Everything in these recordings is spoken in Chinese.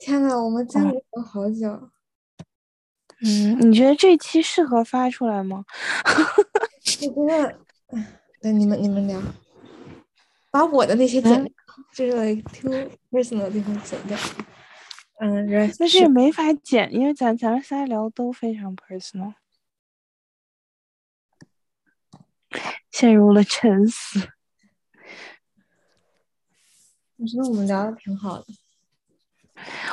天呐，我们坚持了好久。嗯，你觉得这期适合发出来吗？我觉得，对你们你们聊，把我的那些剪掉，就是 like too personal 的地方剪掉。嗯，但是也没法剪，因为咱咱们仨聊都非常 personal，陷入了沉思。我觉得我们聊的挺好的。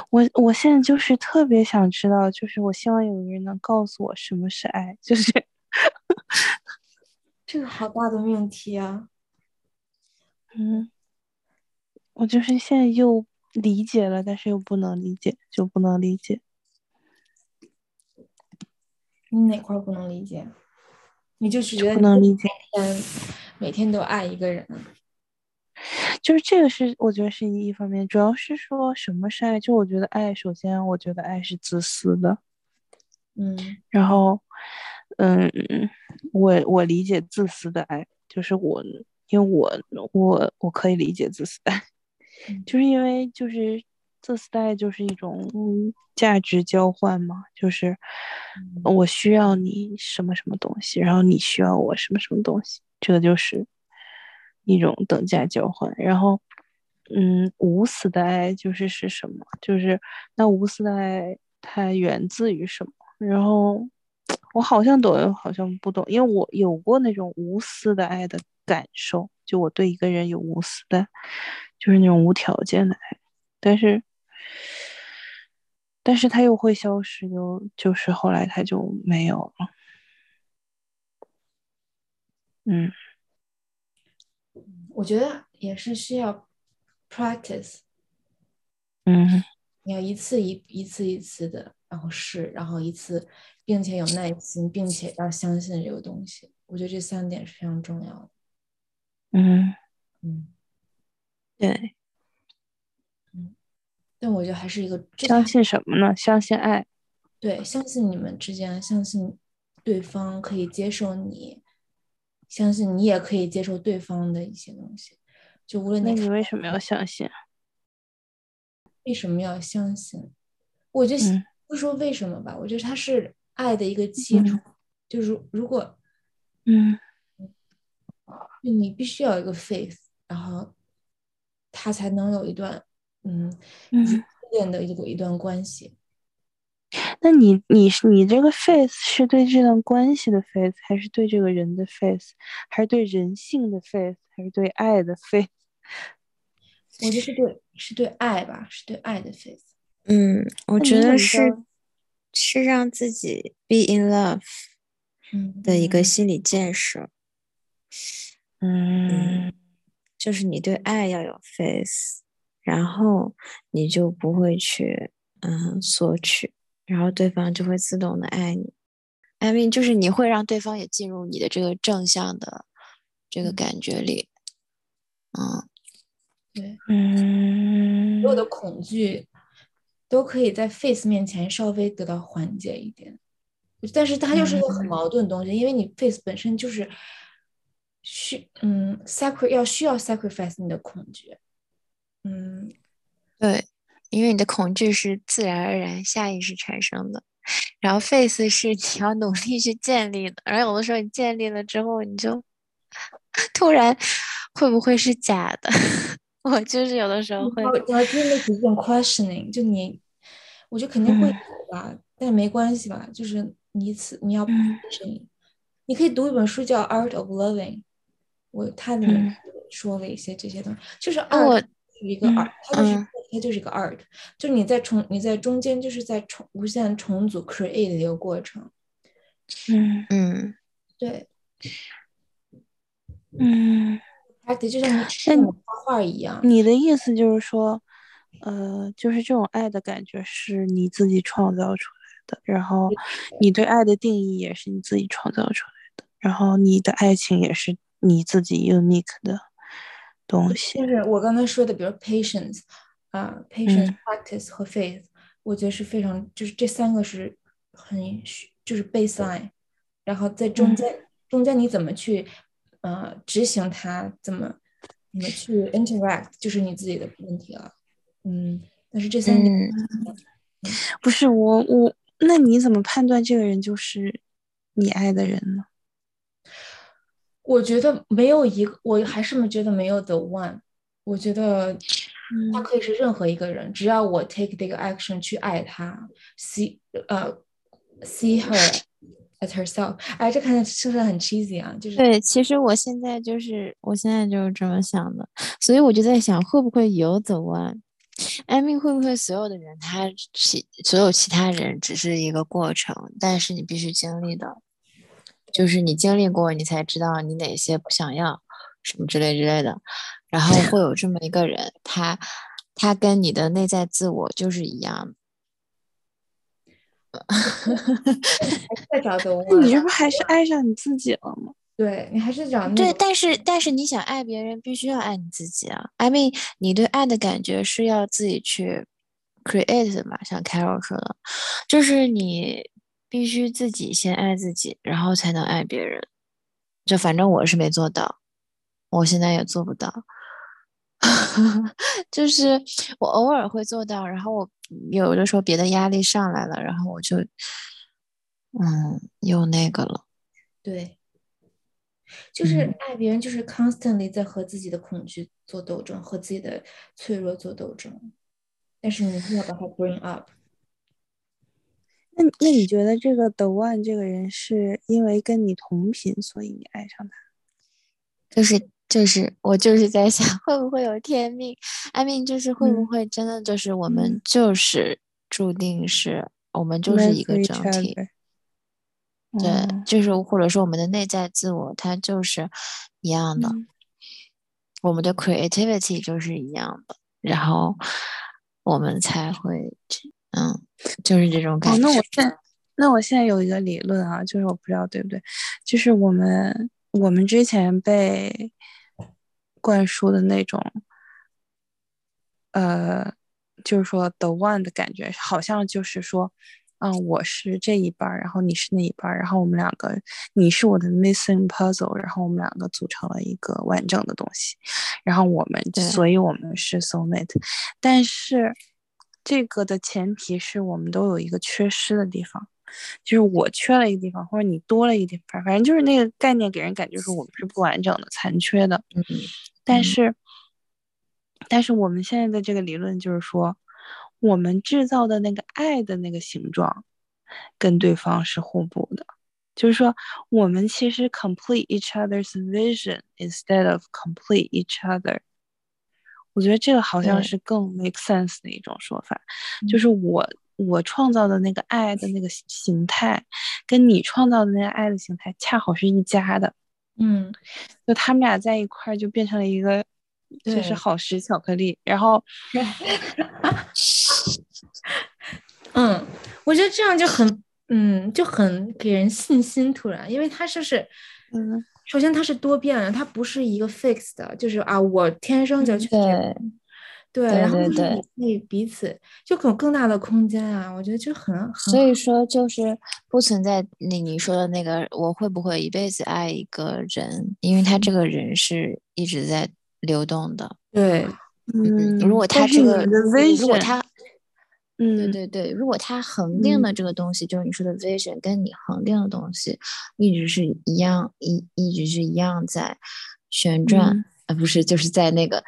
我我现在就是特别想知道，就是我希望有人能告诉我什么是爱，就是这个好大的命题啊。嗯，我就是现在又。理解了，但是又不能理解，就不能理解。你哪块不能理解？你就是觉得不能理解。嗯，每天都爱一个人，就是这个是我觉得是一方面，主要是说什么是爱？就我觉得爱，首先我觉得爱是自私的。嗯，然后，嗯，我我理解自私的爱，就是我，因为我我我可以理解自私的爱。就是因为就是自私的爱就是一种价值交换嘛，就是我需要你什么什么东西，然后你需要我什么什么东西，这个就是一种等价交换。然后，嗯，无私的爱就是是什么？就是那无私的爱它源自于什么？然后我好像懂，又好像不懂，因为我有过那种无私的爱的感受，就我对一个人有无私的。就是那种无条件的爱，但是，但是他又会消失，就就是后来他就没有了。嗯，我觉得也是需要 practice。嗯，你要一次一一次一次的，然后试，然后一次，并且有耐心，并且要相信这个东西。我觉得这三点是非常重要的。嗯嗯。对，嗯，但我觉得还是一个相信什么呢？相信爱，对，相信你们之间，相信对方可以接受你，相信你也可以接受对方的一些东西。就无论那你为什么要相信？为什么要相信？我就不说为什么吧，我觉得它是爱的一个基础。就如如果，嗯，你必须要有一个 faith，然后。他才能有一段，嗯，嗯，恋的一个一段关系。那你，你是你这个 face 是对这段关系的 face，还是对这个人的 face，还是对人性的 face，还是对爱的 face？我觉得是对，是对爱吧，是对爱的 face。嗯，我觉得是，是让自己 be in love，的一个心理建设。嗯。就是你对爱要有 face，然后你就不会去嗯索取，然后对方就会自动的爱你。I mean，就是你会让对方也进入你的这个正向的这个感觉里。嗯，对，嗯，所有的恐惧都可以在 face 面前稍微得到缓解一点，但是它又是一个很矛盾的东西，因为你 face 本身就是。需嗯，sacri 要需要 sacrifice 你的恐惧，嗯，对，因为你的恐惧是自然而然下意识产生的，然后 face 是你要努力去建立的，然后有的时候你建立了之后，你就突然会不会是假的？我就是有的时候会，我还真的是这种 questioning，就你，我觉得肯定会有吧，但是没关系吧，就是你一次你要 questioning，你可以读一本书叫 Art of Loving。我他里面说了一些这些东西，就是 art 是一个 art，它就是它就是一个 art，就是你在重你在中间就是在重无限重组 create 的一个过程。嗯嗯，对，嗯，art 就像你像画画一样。你的意思就是说，呃，就是这种爱的感觉是你自己创造出来的，然后你对爱的定义也是你自己创造出来的，然后你的爱情也是。你自己 unique 的东西，就是我刚才说的，比如 patience 啊，patience practice 和 faith，我觉得是非常，就是这三个是很就是 baseline，然后在中间中间你怎么去呃执行它，怎么怎么去 interact，就是你自己的问题了，嗯，但是这三点，不是我我，那你怎么判断这个人就是你爱的人呢？我觉得没有一个，我还是觉得没有 the one。我觉得他可以是任何一个人，只要我 take 这个 action 去爱他，see 呃 see her as herself。哎，这看起来是不是很 cheesy 啊？就是对，其实我现在就是我现在就是这么想的，所以我就在想，会不会有 the one？艾米会不会所有的人，他其所有其他人只是一个过程，但是你必须经历的。就是你经历过，你才知道你哪些不想要，什么之类之类的。然后 会有这么一个人，他他跟你的内在自我就是一样 的。再找个你这不还是爱上你自己了吗？对你还是找对，但是但是你想爱别人，必须要爱你自己啊。I mean，你对爱的感觉是要自己去 create 的嘛？像 Carol 说的，就是你。必须自己先爱自己，然后才能爱别人。就反正我是没做到，我现在也做不到。就是我偶尔会做到，然后我有的时候别的压力上来了，然后我就嗯又那个了。对，就是爱别人，就是 constantly 在和自己的恐惧做斗争，和自己的脆弱做斗争。但是你要把它 bring up。那那你觉得这个 The One 这个人是因为跟你同频，所以你爱上他？就是就是，我就是在想，会不会有天命？I mean，就是会不会真的就是我们就是注定是我们就是一个整体？对，就是或者说我们的内在自我它就是一样的，我们的 creativity 就是一样的，然后我们才会。嗯，就是这种感觉。那我现那我现在有一个理论啊，就是我不知道对不对，就是我们我们之前被灌输的那种，呃，就是说 the one 的感觉，好像就是说，嗯，我是这一半，然后你是那一半，然后我们两个，你是我的 missing puzzle，然后我们两个组成了一个完整的东西，然后我们，所以我们是 soul mate，但是。这个的前提是我们都有一个缺失的地方，就是我缺了一个地方，或者你多了一个地方，反正就是那个概念给人感觉是我们是不完整的、残缺的。嗯，但是，但是我们现在的这个理论就是说，我们制造的那个爱的那个形状，跟对方是互补的，就是说，我们其实 complete each other's vision instead of complete each other。我觉得这个好像是更 make sense 的一种说法，就是我我创造的那个爱的那个形态，跟你创造的那个爱的形态恰好是一家的，嗯，就他们俩在一块儿就变成了一个，就是好时巧克力，然后，嗯，我觉得这样就很，嗯，就很给人信心，突然，因为他就是，嗯。首先，它是多变的，它不是一个 fix 的，就是啊，我天生就对，对，然后可以彼此就有更大的空间啊，我觉得就很很。所以说，就是不存在你你说的那个，我会不会一辈子爱一个人？因为他这个人是一直在流动的。对，嗯，如果他这个，如果他。嗯，对对对，如果他恒定的这个东西，就是你说的 vision，跟你恒定的东西一直是一样，一一直是一样在旋转，呃，不是，就是在那个，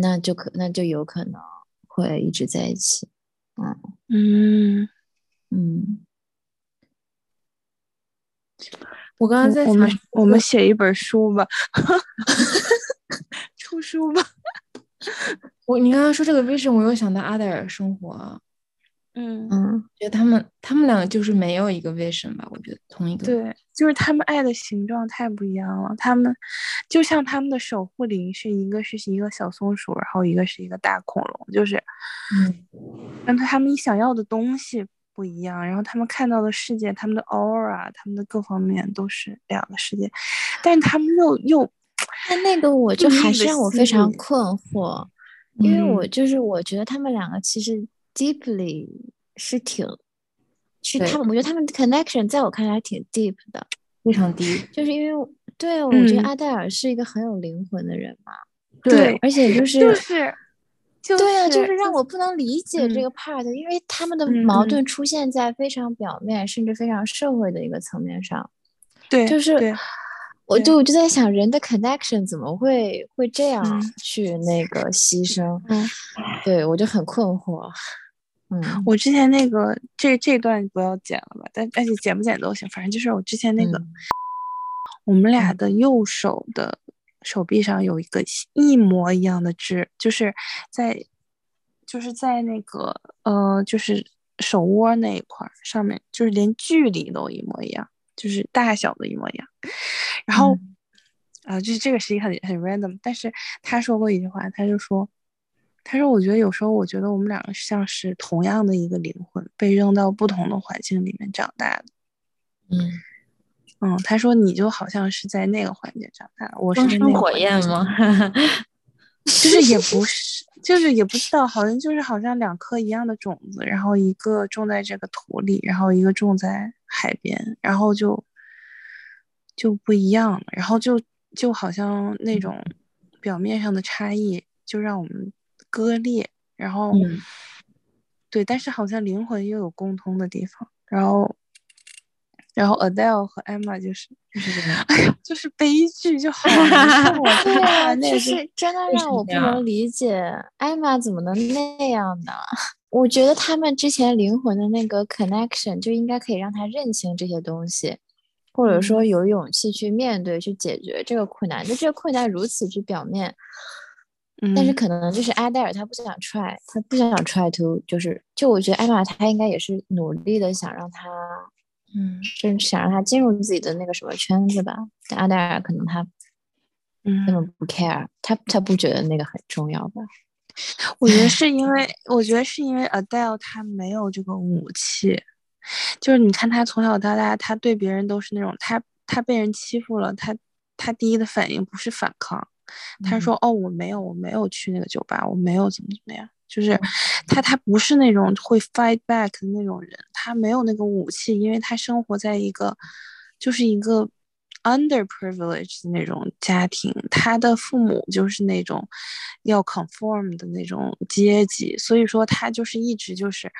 那就可那就有可能会一直在一起。嗯嗯嗯，我刚刚在我们我们写一本书吧，出书吧。我你刚刚说这个 vision，我又想到阿黛尔生活。嗯嗯，觉得他们他们两个就是没有一个 vision 吧？我觉得同一个对，就是他们爱的形状太不一样了。他们就像他们的守护灵是一个是一个小松鼠，然后一个是一个大恐龙，就是嗯，但他们想要的东西不一样，然后他们看到的世界，他们的 aura，他们的各方面都是两个世界，但是他们又又，但那个我就还是让我非常困惑，因为我就是我觉得他们两个其实。Deeply 是挺，是他们，我觉得他们的 connection 在我看来挺 deep 的，非常 deep。就是因为对我觉得阿黛尔是一个很有灵魂的人嘛，对，而且就是就是对啊，就是让我不能理解这个 part，因为他们的矛盾出现在非常表面，甚至非常社会的一个层面上。对，就是我就我就在想，人的 connection 怎么会会这样去那个牺牲？嗯，对我就很困惑。嗯，我之前那个这这段不要剪了吧，但但是剪不剪都行，反正就是我之前那个，我们俩的右手的手臂上有一个一模一样的痣，就是在就是在那个呃，就是手窝那一块上面，就是连距离都一模一样，就是大小的一模一样。然后啊，就是这个实际很很 random，但是他说过一句话，他就说。他说：“我觉得有时候，我觉得我们两个像是同样的一个灵魂，被扔到不同的环境里面长大的。”嗯嗯，他说：“你就好像是在那个环境长大，我是生火焰吗？就是也不 是，就是也不知道，好像就是好像两颗一样的种子，然后一个种在这个土里，然后一个种在海边，然后就就不一样了，然后就就好像那种表面上的差异，就让我们。”割裂，然后，对，但是好像灵魂又有共通的地方，然后，然后 Adele 和 Emma 就是，哎 呀，就是悲剧就好了。对啊，就是真的让我不能理解，Emma 怎么能那样呢？我觉得他们之前灵魂的那个 connection 就应该可以让他认清这些东西，或者说有勇气去面对、去解决这个困难。就这个困难如此之表面。但是可能就是阿黛尔他不想 try，他不想 try to，就是就我觉得艾玛她应该也是努力的想让他，嗯，是想让他进入自己的那个什么圈子吧。但阿黛尔可能他，嗯，根本不 care，他他不觉得那个很重要吧？我觉得是因为，我觉得是因为 Adele 他没有这个武器，就是你看他从小到大，他对别人都是那种，他他被人欺负了，他他第一的反应不是反抗。他说：“哦，我没有，我没有去那个酒吧，我没有怎么怎么样。就是他，他不是那种会 fight back 的那种人，他没有那个武器，因为他生活在一个就是一个 underprivileged 的那种家庭，他的父母就是那种要 conform 的那种阶级，所以说他就是一直就是。”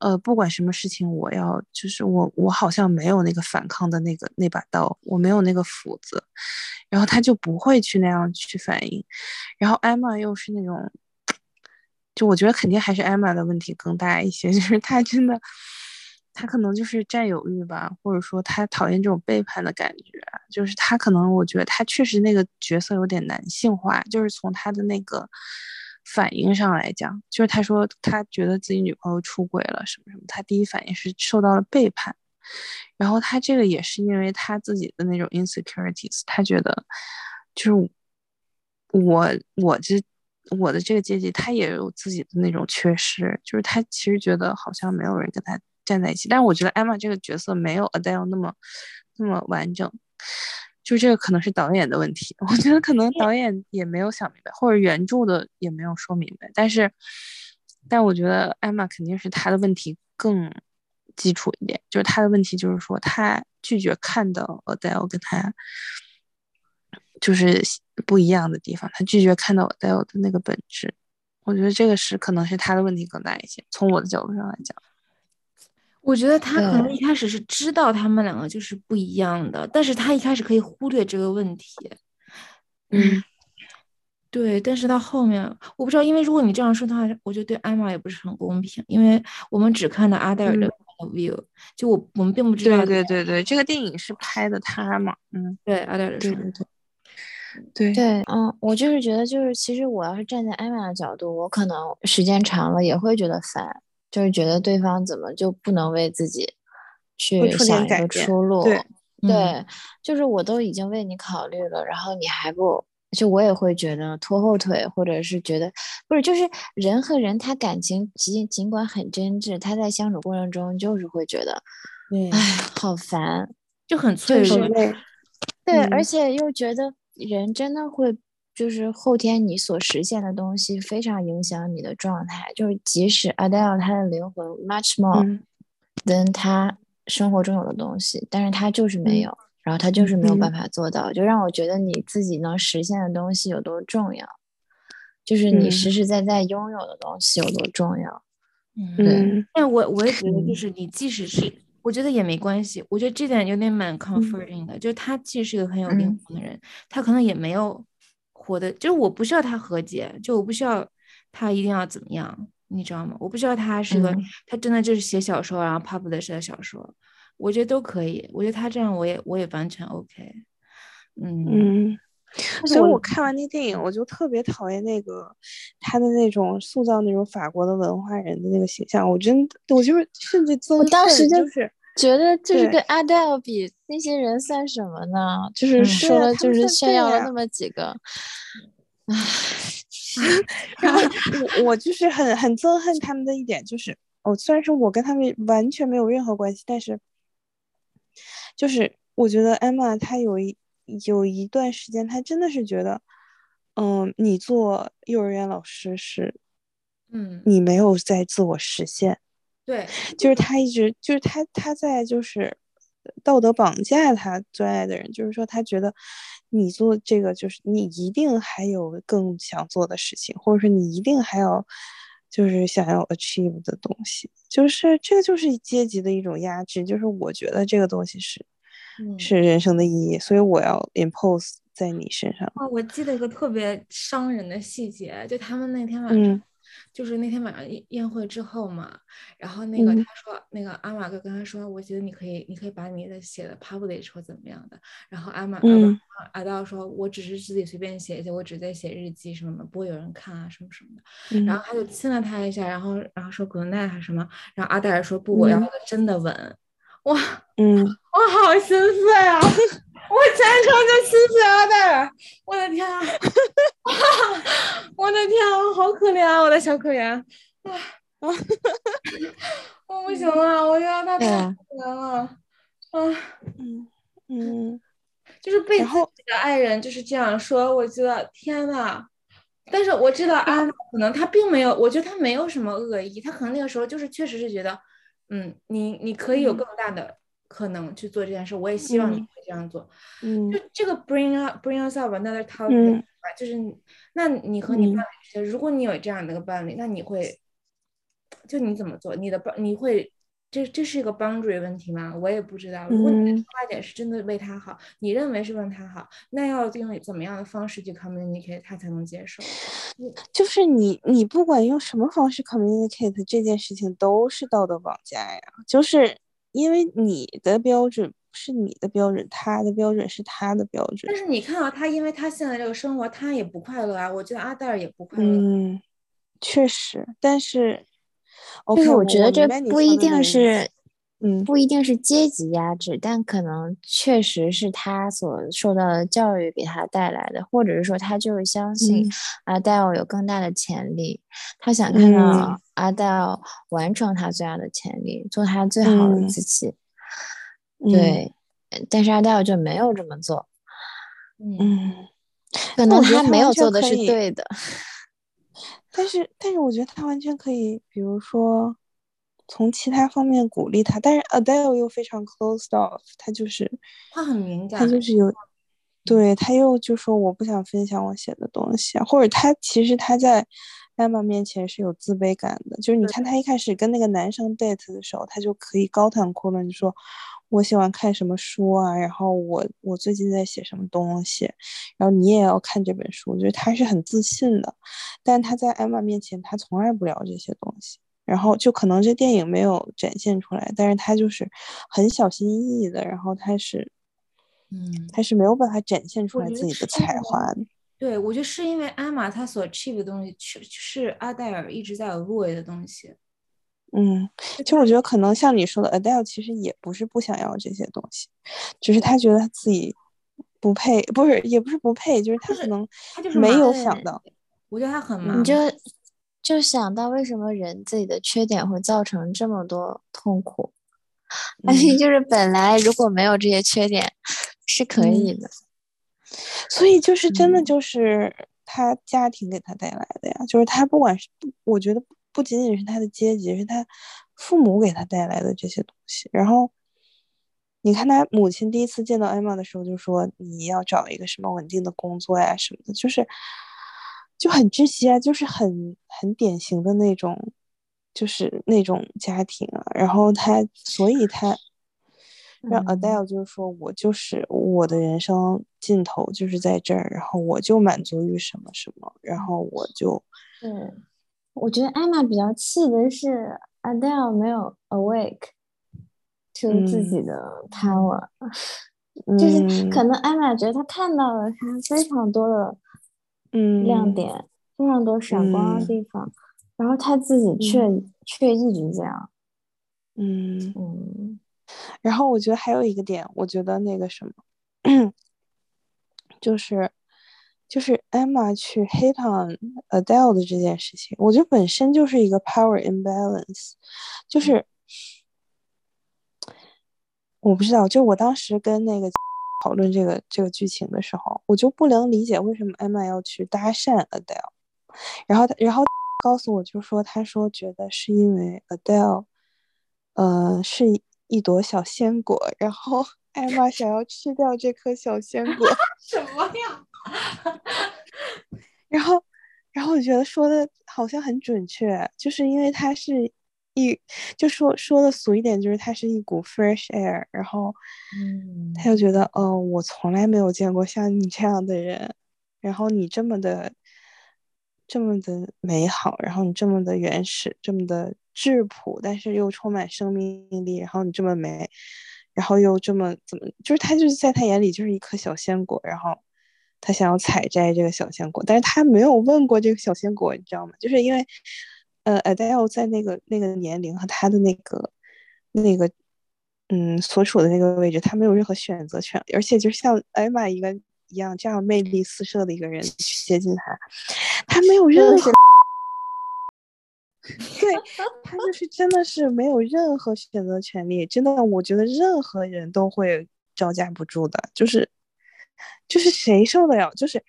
呃，不管什么事情，我要就是我，我好像没有那个反抗的那个那把刀，我没有那个斧子，然后他就不会去那样去反应。然后艾玛又是那种，就我觉得肯定还是艾玛的问题更大一些，就是他真的，他可能就是占有欲吧，或者说他讨厌这种背叛的感觉，就是他可能我觉得他确实那个角色有点男性化，就是从他的那个。反应上来讲，就是他说他觉得自己女朋友出轨了什么什么，他第一反应是受到了背叛，然后他这个也是因为他自己的那种 insecurities，他觉得就是我我这我的这个阶级，他也有自己的那种缺失，就是他其实觉得好像没有人跟他站在一起，但我觉得 Emma 这个角色没有 Adele 那么那么完整。就这个可能是导演的问题，我觉得可能导演也没有想明白，或者原著的也没有说明白。但是，但我觉得艾玛肯定是他的问题更基础一点，就是他的问题就是说他拒绝看到 Adele 跟他就是不一样的地方，他拒绝看到 Adele 的那个本质。我觉得这个是可能是他的问题更大一些，从我的角度上来讲。我觉得他可能一开始是知道他们两个就是不一样的，但是他一开始可以忽略这个问题。嗯，对。但是到后面，我不知道，因为如果你这样说的话，我觉得对艾玛也不是很公平，因为我们只看到阿黛尔的 view，就我我们并不知道。对对对对，这个电影是拍的他嘛？嗯，对阿黛尔。对对对。对对，嗯，我就是觉得，就是其实我要是站在艾玛的角度，我可能时间长了也会觉得烦。就是觉得对方怎么就不能为自己去想一个出路？对，就是我都已经为你考虑了，然后你还不就我也会觉得拖后腿，或者是觉得不是，就是人和人他感情尽尽管很真挚，他在相处过程中就是会觉得，对，哎，好烦，就很脆弱。对，而且又觉得人真的会。就是后天你所实现的东西非常影响你的状态。就是即使 Adele 她的灵魂 much more than 她生活中有的东西，但是她就是没有，然后她就是没有办法做到，就让我觉得你自己能实现的东西有多重要。就是你实实在在拥有的东西有多重要。嗯，对。但我我也觉得，就是你即使是，我觉得也没关系。我觉得这点有点蛮 comforting 的，就是他既是一个很有灵魂的人，他可能也没有活的，就是我不需要他和解，就我不需要他一定要怎么样，你知道吗？我不需要他是个，他真的就是写小说然后 publish 的小说，我觉得都可以。我觉得他这样，我也我也完全 OK。嗯嗯。所以我看完那电影，我就特别讨厌那个他的那种塑造那种法国的文化人的那个形象。我真的，我就是甚至我当时就是觉得，就是跟阿黛尔比，那些人算什么呢？就是说了，就是炫耀了那么几个。唉，然后我我就是很很憎恨他们的一点，就是哦，虽然说我跟他们完全没有任何关系，但是就是我觉得艾玛她有一。有一段时间，她真的是觉得，嗯，你做幼儿园老师是，嗯，你没有在自我实现。对，就是他一直就是他他在就是道德绑架他最爱的人，就是说他觉得你做这个就是你一定还有更想做的事情，或者说你一定还要就是想要 achieve 的东西，就是这个就是阶级的一种压制，就是我觉得这个东西是。是人生的意义，所以我要 impose 在你身上。哦，我记得一个特别伤人的细节，就他们那天晚上，就是那天晚上宴宴会之后嘛，然后那个他说，那个阿玛哥跟他说，我觉得你可以，你可以把你的写的 publish 或怎么样的。然后阿玛阿阿道说，我只是自己随便写一写，我只在写日记什么的，不会有人看啊什么什么的。然后他就亲了他一下，然后然后说 good night 还是什么，然后阿黛尔说不，我要个真的吻。哇，嗯，我好心碎啊！我全程就心碎阿黛尔，我的天啊！我的天啊，好可怜啊，我的小可怜！啊，我不行了，我觉得他太可怜了。啊，嗯嗯，就是被自己的爱人就是这样说，我觉得天呐。但是我知道阿可能他并没有，我觉得他没有什么恶意，他可能那个时候就是确实是觉得。嗯，你你可以有更大的可能去做这件事，我也希望你会这样做。嗯，就这个 bring up bring us up another topic，就是那你和你伴侣之间，如果你有这样的一个伴侣，那你会就你怎么做？你的伴你会这这是一个 boundary 问题吗？我也不知道。如果你的出发点是真的为他好，你认为是为他好，那要用怎么样的方式去 communicate 他才能接受？就是你，你不管用什么方式 communicate 这件事情，都是道德绑架呀。就是因为你的标准是你的标准，他的标准是他的标准。但是你看到他，因为他现在这个生活，他也不快乐啊。我觉得阿黛尔也不快乐。嗯，确实，但是，就是我觉得这不一定是。嗯，不一定是阶级压制，但可能确实是他所受到的教育给他带来的，或者是说他就是相信阿黛尔有更大的潜力，他想看到阿黛尔完成他最大的潜力，做他最好的自己。对，但是阿黛尔就没有这么做。嗯，可能他没有做的是对的。但是，但是我觉得他完全可以，比如说。从其他方面鼓励他，但是 Adele 又非常 closed off，他就是他很敏感，他就是有，对他又就说我不想分享我写的东西，或者他其实他在 Emma 面前是有自卑感的，就是你看他一开始跟那个男生 date 的时候，他就可以高谈阔论，就说我喜欢看什么书啊，然后我我最近在写什么东西，然后你也要看这本书，就是他是很自信的，但他在 Emma 面前他从来不聊这些东西。然后就可能这电影没有展现出来，但是他就是很小心翼翼的，然后他是，嗯，他是没有办法展现出来自己的才华的。对，我觉得是因为阿玛他所 achieve 的东西，是是阿黛尔一直在有入围的东西。嗯，其实我觉得可能像你说的，Adele 其实也不是不想要这些东西，只是他觉得他自己不配，不是也不是不配，就是他可能他就是没有想到。我觉得他很忙。你就。就想到为什么人自己的缺点会造成这么多痛苦，而且就是本来如果没有这些缺点是可以的，所以就是真的就是他家庭给他带来的呀，就是他不管是我觉得不仅仅是他的阶级，是他父母给他带来的这些东西。然后你看他母亲第一次见到艾玛的时候就说你要找一个什么稳定的工作呀什么的，就是。就很窒息啊，就是很很典型的那种，就是那种家庭啊。然后他，所以他让 Adele 就是说我就是我的人生尽头就是在这儿，然后我就满足于什么什么，然后我就嗯，我觉得艾玛比较气的是 Adele 没有 awake to 自己的 power，就是可能艾玛觉得他看到了他非常多的。嗯，亮点非常多，闪光的地方，然后他自己却却一直这样。嗯。嗯，然后我觉得还有一个点，我觉得那个什么，就是就是艾玛去 hate on Adele 的这件事情，我觉得本身就是一个 power imbalance，就是我不知道，就我当时跟那个。讨论这个这个剧情的时候，我就不能理解为什么艾玛要去搭讪 Adele，然后他然后告诉我就说他说觉得是因为 Adele，呃是一朵小鲜果，然后 艾玛想要吃掉这颗小鲜果，什么呀？然后然后我觉得说的好像很准确，就是因为他是。一就说说的俗一点，就是它是一股 fresh air，然后，嗯，他就觉得，哦，我从来没有见过像你这样的人，然后你这么的，这么的美好，然后你这么的原始，这么的质朴，但是又充满生命力，然后你这么美，然后又这么怎么，就是他就是在他眼里就是一颗小鲜果，然后他想要采摘这个小鲜果，但是他没有问过这个小鲜果，你知道吗？就是因为。呃，Adele 在那个那个年龄和他的那个那个嗯所处的那个位置，他没有任何选择权，而且就像艾玛一个一样这样魅力四射的一个人去接近他，他没有任何，对他就是真的是没有任何选择权利，真的，我觉得任何人都会招架不住的，就是就是谁受得了，就是。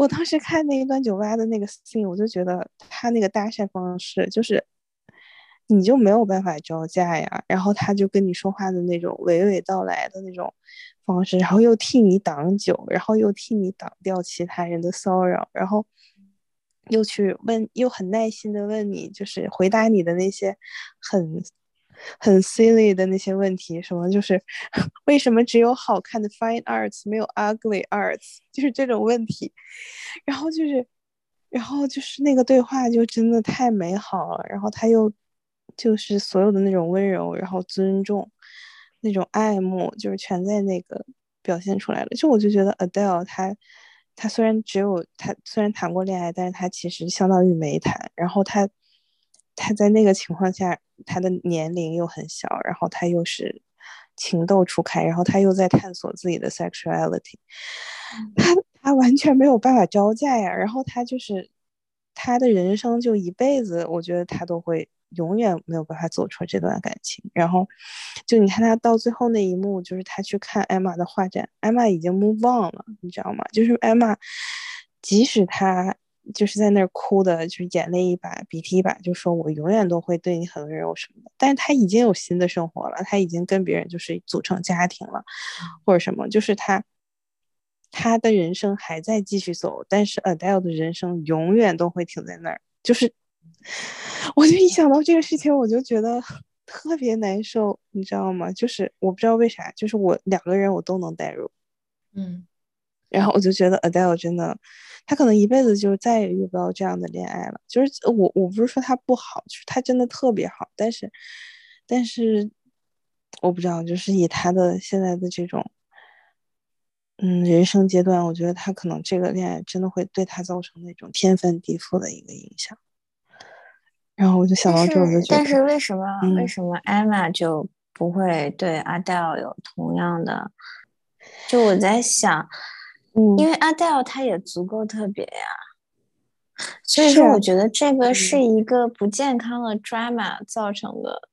我当时看那一段酒吧的那个 scene，我就觉得他那个搭讪方式就是，你就没有办法招架呀。然后他就跟你说话的那种娓娓道来的那种方式，然后又替你挡酒，然后又替你挡掉其他人的骚扰，然后又去问，又很耐心的问你，就是回答你的那些很。很 silly 的那些问题，什么就是 为什么只有好看的 fine arts 没有 ugly arts，就是这种问题。然后就是，然后就是那个对话就真的太美好了。然后他又就是所有的那种温柔，然后尊重，那种爱慕，就是全在那个表现出来了。就我就觉得 Adele 她，她虽然只有她虽然谈过恋爱，但是她其实相当于没谈。然后她。他在那个情况下，他的年龄又很小，然后他又是情窦初开，然后他又在探索自己的 sexuality，他他完全没有办法招架呀。然后他就是他的人生就一辈子，我觉得他都会永远没有办法走出这段感情。然后就你看他到最后那一幕，就是他去看艾玛的画展，艾玛已经 move on 了，你知道吗？就是艾玛，即使他。就是在那儿哭的，就是眼泪一把鼻涕一把，就说我永远都会对你很温柔什么的。但是他已经有新的生活了，他已经跟别人就是组成家庭了，或者什么，就是他他的人生还在继续走，但是 Adele 的人生永远都会停在那儿。就是我就一想到这个事情，我就觉得特别难受，你知道吗？就是我不知道为啥，就是我两个人我都能代入，嗯。然后我就觉得 Adele 真的，他可能一辈子就再也遇不到这样的恋爱了。就是我我不是说他不好，就是他真的特别好，但是，但是我不知道，就是以他的现在的这种，嗯，人生阶段，我觉得他可能这个恋爱真的会对他造成那种天翻地覆的一个影响。然后我就想到这，我就觉得，但是为什么为什么 Emma 就不会对 Adele 有同样的？就我在想。嗯，因为 Adele 她也足够特别呀，所以说我觉得这个是一个不健康的 drama 造成的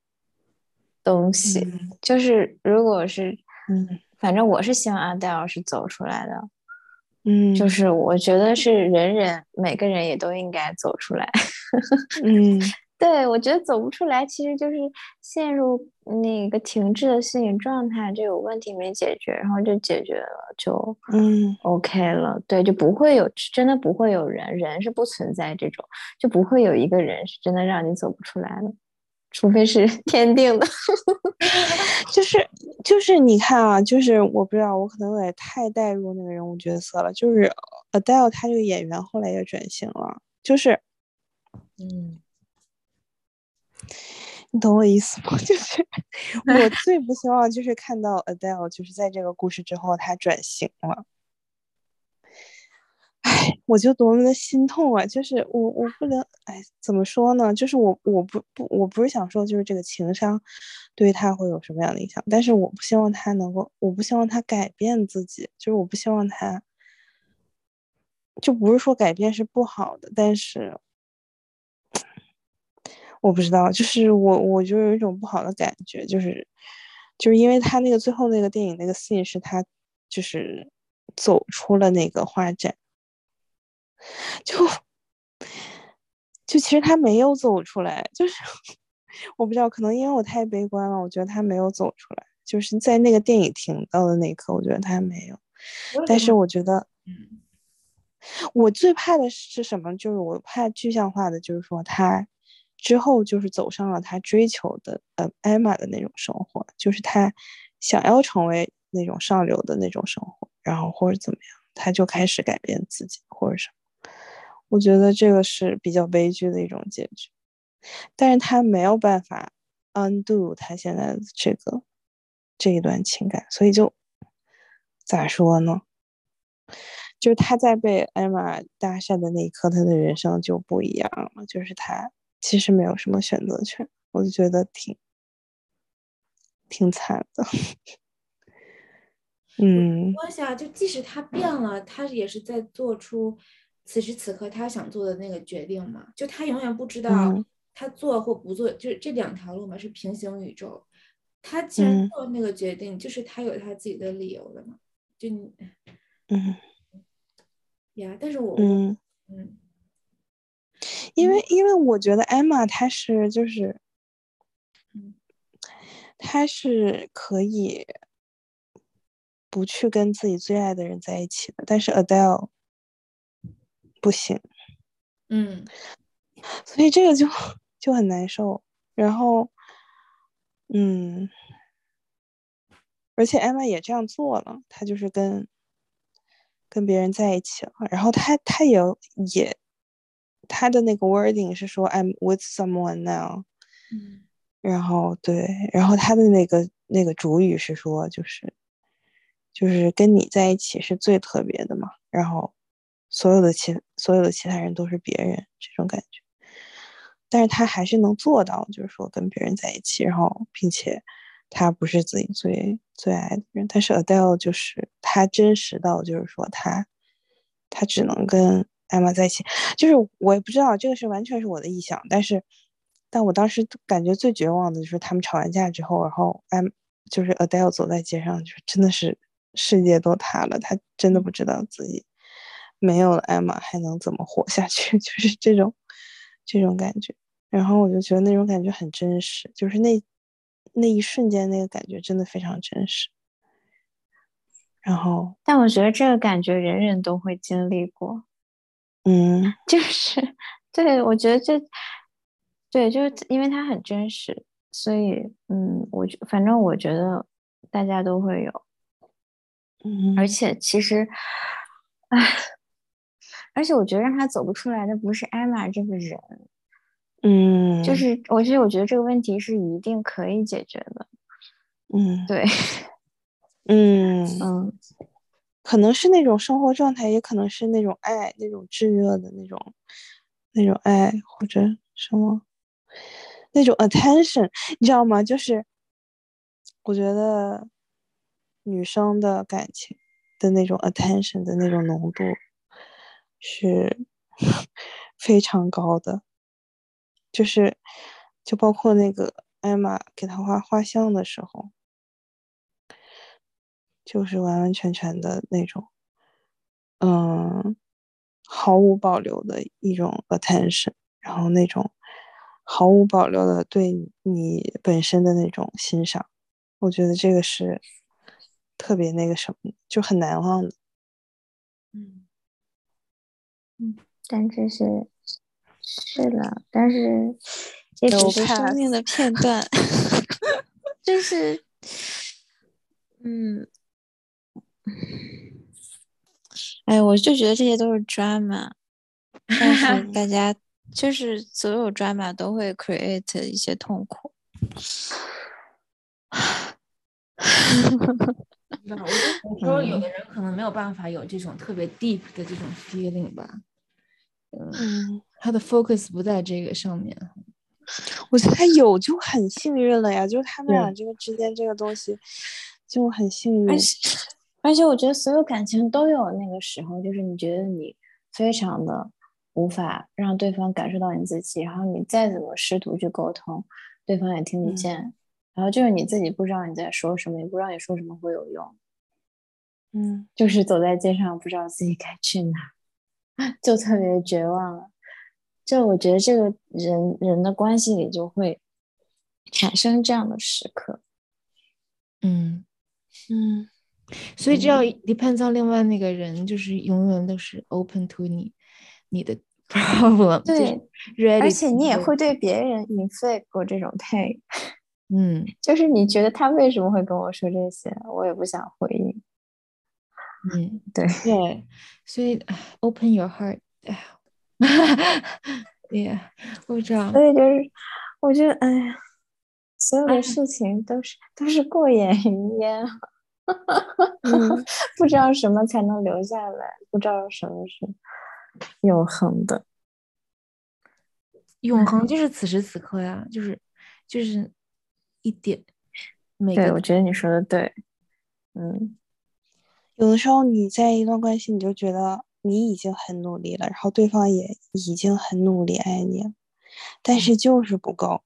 东西。就是如果是，嗯，反正我是希望 Adele 是走出来的，嗯，就是我觉得是人人每个人也都应该走出来，嗯，对，我觉得走不出来，其实就是陷入那个停滞的心理状态，就有问题没解决，然后就解决了，就嗯，OK 了。对，就不会有真的不会有人，人是不存在这种，就不会有一个人是真的让你走不出来的，除非是 天定的。就是 就是你看啊，就是我不知道，我可能有点太带入那个人物角色了。就是 Adele 他这个演员后来也转型了，就是嗯。你懂我意思吗？就是 我最不希望就是看到 Adele 就是在这个故事之后他转型了，哎，我就多么的心痛啊！就是我我不能哎，怎么说呢？就是我我不不我不是想说就是这个情商对于他会有什么样的影响，但是我不希望他能够，我不希望他改变自己，就是我不希望他，就不是说改变是不好的，但是。我不知道，就是我，我就有一种不好的感觉，就是，就是因为他那个最后那个电影那个 scene 是他，就是走出了那个画展，就，就其实他没有走出来，就是 我不知道，可能因为我太悲观了，我觉得他没有走出来，就是在那个电影停到的那一刻，我觉得他没有，但是我觉得，嗯，我最怕的是什么？就是我怕具象化的，就是说他。之后就是走上了他追求的，呃，艾玛的那种生活，就是他想要成为那种上流的那种生活，然后或者怎么样，他就开始改变自己或者什么。我觉得这个是比较悲剧的一种结局，但是他没有办法 undo 他现在的这个这一段情感，所以就咋说呢？就是他在被艾玛搭讪的那一刻，他的人生就不一样了，就是他。其实没有什么选择权，我就觉得挺挺惨的。嗯，关系啊，就即使他变了，他也是在做出此时此刻他想做的那个决定嘛。就他永远不知道他做或不做，就是这两条路嘛，是平行宇宙。他既然做那个决定，就是他有他自己的理由的嘛。就你，嗯，呀，但是我，嗯嗯。因为，因为我觉得艾玛她是就是，她是可以不去跟自己最爱的人在一起的，但是 Adele 不行，嗯，所以这个就就很难受。然后，嗯，而且艾玛也这样做了，她就是跟跟别人在一起了，然后她她也也。他的那个 wording 是说 I'm with someone now，嗯，然后对，然后他的那个那个主语是说就是就是跟你在一起是最特别的嘛，然后所有的其所有的其他人都是别人这种感觉，但是他还是能做到，就是说跟别人在一起，然后并且他不是自己最最爱的人，但是 Adele 就是他真实到就是说他他只能跟。艾玛在一起，就是我也不知道这个是完全是我的臆想，但是，但我当时感觉最绝望的就是他们吵完架之后，然后艾就是 Adele 走在街上，就真的是世界都塌了，他真的不知道自己没有了艾玛还能怎么活下去，就是这种这种感觉。然后我就觉得那种感觉很真实，就是那那一瞬间那个感觉真的非常真实。然后，但我觉得这个感觉人人都会经历过。嗯，就是对，我觉得这对，就是因为它很真实，所以嗯，我反正我觉得大家都会有，嗯，而且其实，唉，而且我觉得让他走不出来的不是艾玛这个人，嗯，就是我其实我觉得这个问题是一定可以解决的，嗯，对，嗯。嗯。可能是那种生活状态，也可能是那种爱，那种炙热的那种，那种爱或者什么，那种 attention，你知道吗？就是我觉得女生的感情的那种 attention 的那种浓度是 非常高的，就是就包括那个艾玛给他画画像的时候。就是完完全全的那种，嗯，毫无保留的一种 attention，然后那种毫无保留的对你本身的那种欣赏，我觉得这个是特别那个什么，就很难忘的。嗯嗯，但这是是了，但是这只是生命的片段，就是嗯，哎，我就觉得这些都是 drama，但是大家。就是所有 drama 都会 create 一些痛苦。有时候有的人可能没有办法有这种特别 deep 的这种 feeling 吧。嗯，他的 focus 不在这个上面。我觉得他有就很幸运了呀，就是他们俩这个之间这个东西就很幸运。而且，而且我觉得所有感情都有那个时候，就是你觉得你非常的。无法让对方感受到你自己，然后你再怎么试图去沟通，对方也听不见。然后就是你自己不知道你在说什么，也不知道你说什么会有用。嗯，就是走在街上不知道自己该去哪，就特别绝望了。就我觉得这个人人的关系里就会产生这样的时刻。嗯嗯，所以只要 depends on 另外那个人，就是永远都是 open to 你，你的。problem 对，而且你也会对别人 inflict 过这种 pain，嗯，就是你觉得他为什么会跟我说这些，我也不想回应，嗯，对对，所以 open your heart，也 我知道，所以就是我觉得，哎呀，所有的事情都是都是过眼云烟，不知道什么才能留下来，不知道什么是。永恒的，永恒就是此时此刻呀，就是就是一点。对，我觉得你说的对。嗯，有的时候你在一段关系，你就觉得你已经很努力了，然后对方也已经很努力爱你了，但是就是不够，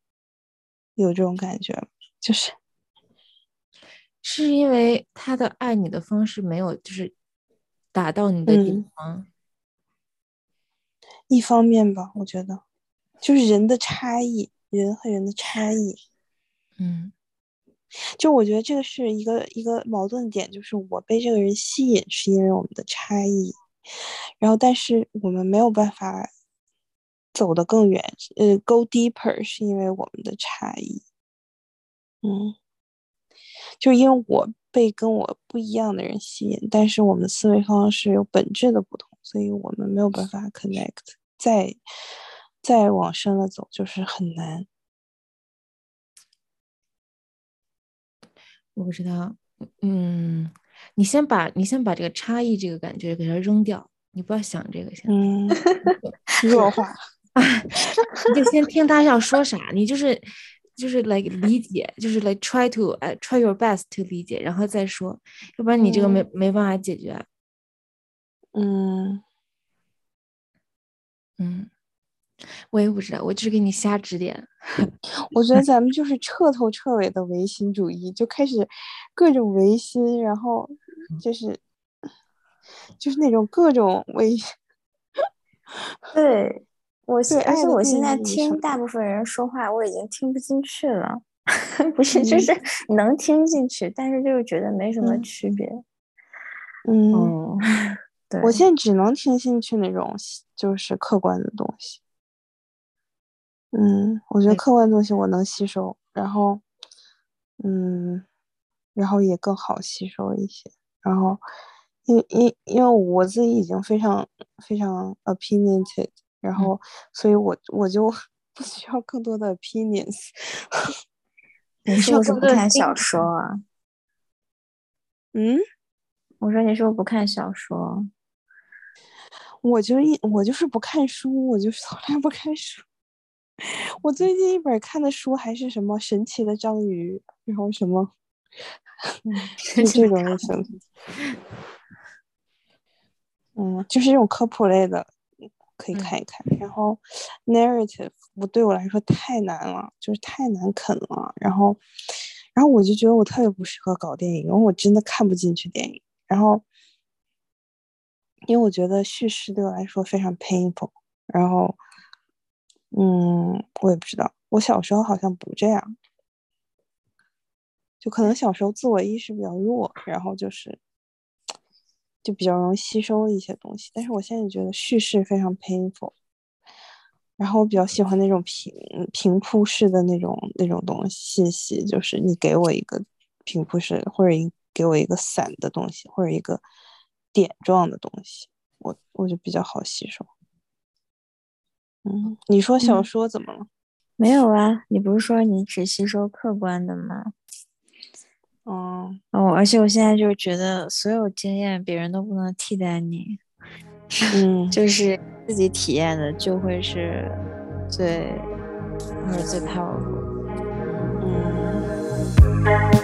有这种感觉就是是因为他的爱你的方式没有，就是打到你的点吗？一方面吧，我觉得就是人的差异，人和人的差异，嗯，就我觉得这个是一个一个矛盾点，就是我被这个人吸引是因为我们的差异，然后但是我们没有办法走得更远，呃，go deeper 是因为我们的差异，嗯，就因为我被跟我不一样的人吸引，但是我们思维方式有本质的不同，所以我们没有办法 connect。再再往深了走，就是很难。我不知道，嗯，你先把你先把这个差异这个感觉给它扔掉，你不要想这个，先嗯，弱化 你就先听他要说啥，你就是就是来理 解，就是来 try to 哎 try your best to 理解，然后再说，要不然你这个没没办法解决。嗯。嗯，我也不知道，我就是给你瞎指点。我觉得咱们就是彻头彻尾的唯心主义，就开始各种唯心，然后就是就是那种各种唯。对，我现而且我现在听大部分人说话，我已经听不进去了。不是，就是能听进去，但是就是觉得没什么区别。嗯。对我现在只能听进去那种就是客观的东西，嗯，我觉得客观东西我能吸收，然后，嗯，然后也更好吸收一些，然后，因因因为我自己已经非常非常 opinionated，然后，所以我我就不需要更多的 opinions。你是不是不看小说啊？嗯，我说你是不是不看小说？我就一我就是不看书，我就是从来不看书。我最近一本看的书还是什么神奇的章鱼，然后什么，就这种类型。嗯，就是这种科普类的，可以看一看。然后 narrative 我对我来说太难了，就是太难啃了。然后，然后我就觉得我特别不适合搞电影，因为我真的看不进去电影。然后。因为我觉得叙事对我来说非常 painful，然后，嗯，我也不知道，我小时候好像不这样，就可能小时候自我意识比较弱，然后就是就比较容易吸收一些东西。但是我现在觉得叙事非常 painful，然后我比较喜欢那种平平铺式的那种那种东西信息，就是你给我一个平铺式或者一给我一个散的东西或者一个点状的东西，我我就比较好吸收。嗯，你说小说怎么了？没有啊，你不是说你只吸收客观的吗？哦，而且我现在就觉得所有经验别人都不能替代你。嗯，就是自己体验的就会是最或者最怕我。嗯。